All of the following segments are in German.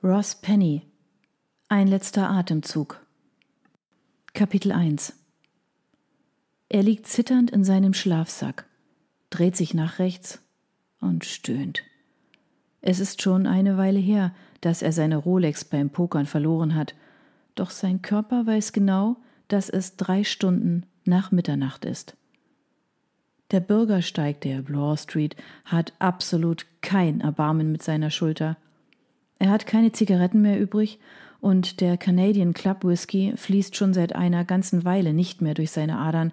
Ross Penny Ein letzter Atemzug Kapitel 1 Er liegt zitternd in seinem Schlafsack, dreht sich nach rechts und stöhnt. Es ist schon eine Weile her, dass er seine Rolex beim Pokern verloren hat, doch sein Körper weiß genau, dass es drei Stunden nach Mitternacht ist. Der Bürgersteig der Bloor Street hat absolut kein Erbarmen mit seiner Schulter – er hat keine Zigaretten mehr übrig und der Canadian Club Whisky fließt schon seit einer ganzen Weile nicht mehr durch seine Adern,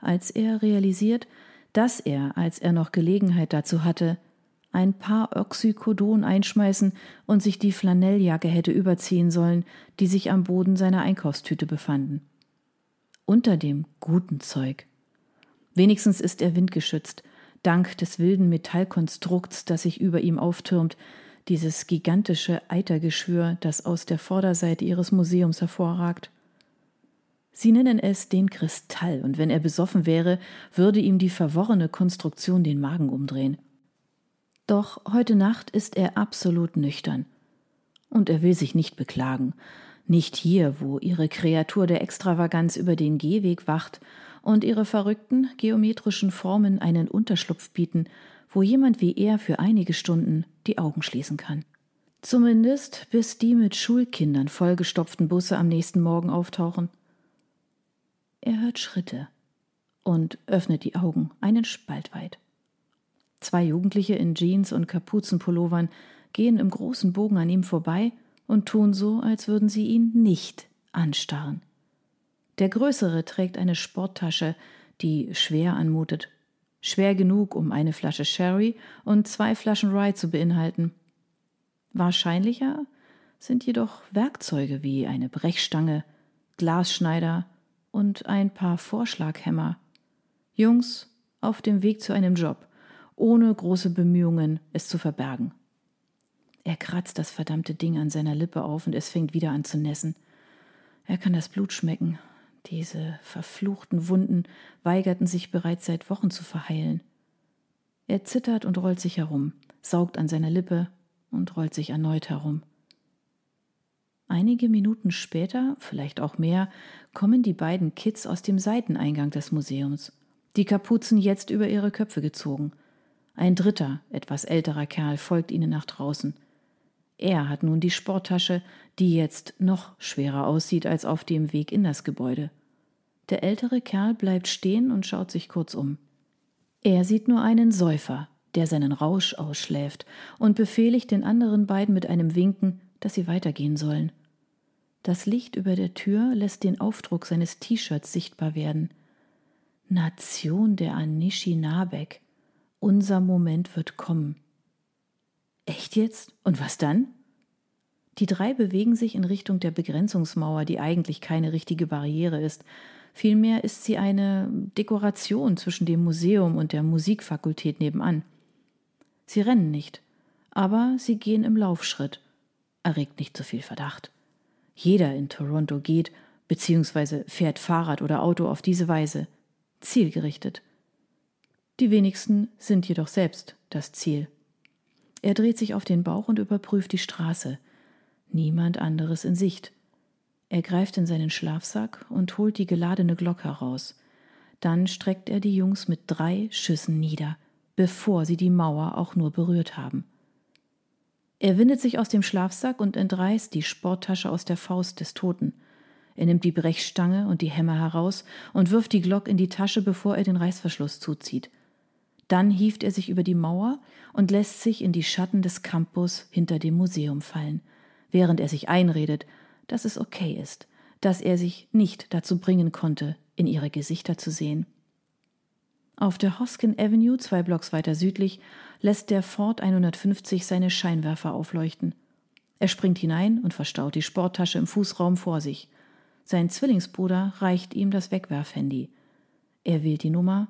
als er realisiert, dass er, als er noch Gelegenheit dazu hatte, ein paar Oxycodon einschmeißen und sich die Flanelljacke hätte überziehen sollen, die sich am Boden seiner Einkaufstüte befanden. Unter dem guten Zeug. Wenigstens ist er windgeschützt, dank des wilden Metallkonstrukts, das sich über ihm auftürmt, dieses gigantische Eitergeschwür, das aus der Vorderseite ihres Museums hervorragt. Sie nennen es den Kristall, und wenn er besoffen wäre, würde ihm die verworrene Konstruktion den Magen umdrehen. Doch heute Nacht ist er absolut nüchtern. Und er will sich nicht beklagen. Nicht hier, wo ihre Kreatur der Extravaganz über den Gehweg wacht und ihre verrückten geometrischen Formen einen Unterschlupf bieten, wo jemand wie er für einige Stunden die Augen schließen kann. Zumindest bis die mit Schulkindern vollgestopften Busse am nächsten Morgen auftauchen. Er hört Schritte und öffnet die Augen einen Spalt weit. Zwei Jugendliche in Jeans und Kapuzenpullovern gehen im großen Bogen an ihm vorbei und tun so, als würden sie ihn nicht anstarren. Der Größere trägt eine Sporttasche, die schwer anmutet schwer genug, um eine Flasche Sherry und zwei Flaschen Rye zu beinhalten. Wahrscheinlicher sind jedoch Werkzeuge wie eine Brechstange, Glasschneider und ein paar Vorschlaghämmer. Jungs auf dem Weg zu einem Job, ohne große Bemühungen, es zu verbergen. Er kratzt das verdammte Ding an seiner Lippe auf und es fängt wieder an zu nässen. Er kann das Blut schmecken diese verfluchten Wunden weigerten sich bereits seit Wochen zu verheilen. Er zittert und rollt sich herum, saugt an seiner Lippe und rollt sich erneut herum. Einige Minuten später, vielleicht auch mehr, kommen die beiden Kids aus dem Seiteneingang des Museums, die Kapuzen jetzt über ihre Köpfe gezogen. Ein dritter, etwas älterer Kerl folgt ihnen nach draußen. Er hat nun die Sporttasche, die jetzt noch schwerer aussieht als auf dem Weg in das Gebäude. Der ältere Kerl bleibt stehen und schaut sich kurz um. Er sieht nur einen Säufer, der seinen Rausch ausschläft, und befehligt den anderen beiden mit einem Winken, dass sie weitergehen sollen. Das Licht über der Tür lässt den Aufdruck seines T-Shirts sichtbar werden. Nation der Anishinabek. Unser Moment wird kommen. Echt jetzt? Und was dann? Die drei bewegen sich in Richtung der Begrenzungsmauer, die eigentlich keine richtige Barriere ist, Vielmehr ist sie eine Dekoration zwischen dem Museum und der Musikfakultät nebenan. Sie rennen nicht, aber sie gehen im Laufschritt. Erregt nicht zu viel Verdacht. Jeder in Toronto geht bzw. fährt Fahrrad oder Auto auf diese Weise, zielgerichtet. Die wenigsten sind jedoch selbst das Ziel. Er dreht sich auf den Bauch und überprüft die Straße. Niemand anderes in Sicht. Er greift in seinen Schlafsack und holt die geladene Glock heraus. Dann streckt er die Jungs mit drei Schüssen nieder, bevor sie die Mauer auch nur berührt haben. Er windet sich aus dem Schlafsack und entreißt die Sporttasche aus der Faust des Toten. Er nimmt die Brechstange und die Hämmer heraus und wirft die Glock in die Tasche, bevor er den Reißverschluss zuzieht. Dann hieft er sich über die Mauer und lässt sich in die Schatten des Campus hinter dem Museum fallen, während er sich einredet, dass es okay ist, dass er sich nicht dazu bringen konnte, in ihre Gesichter zu sehen. Auf der Hoskin Avenue, zwei Blocks weiter südlich, lässt der Ford 150 seine Scheinwerfer aufleuchten. Er springt hinein und verstaut die Sporttasche im Fußraum vor sich. Sein Zwillingsbruder reicht ihm das Wegwerfhandy. Er wählt die Nummer,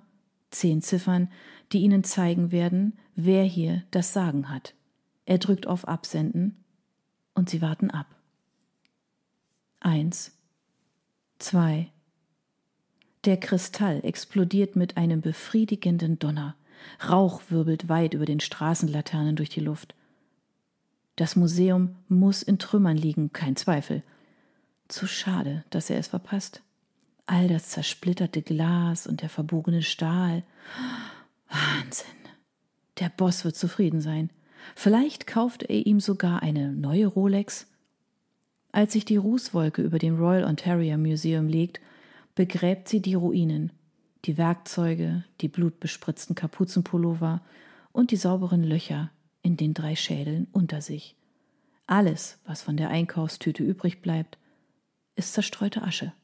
zehn Ziffern, die ihnen zeigen werden, wer hier das Sagen hat. Er drückt auf Absenden und sie warten ab. Eins, zwei. Der Kristall explodiert mit einem befriedigenden Donner. Rauch wirbelt weit über den Straßenlaternen durch die Luft. Das Museum muss in Trümmern liegen, kein Zweifel. Zu schade, dass er es verpasst. All das zersplitterte Glas und der verbogene Stahl. Wahnsinn. Der Boss wird zufrieden sein. Vielleicht kauft er ihm sogar eine neue Rolex. Als sich die Rußwolke über dem Royal Ontario Museum legt, begräbt sie die Ruinen, die Werkzeuge, die blutbespritzten Kapuzenpullover und die sauberen Löcher in den drei Schädeln unter sich. Alles, was von der Einkaufstüte übrig bleibt, ist zerstreute Asche.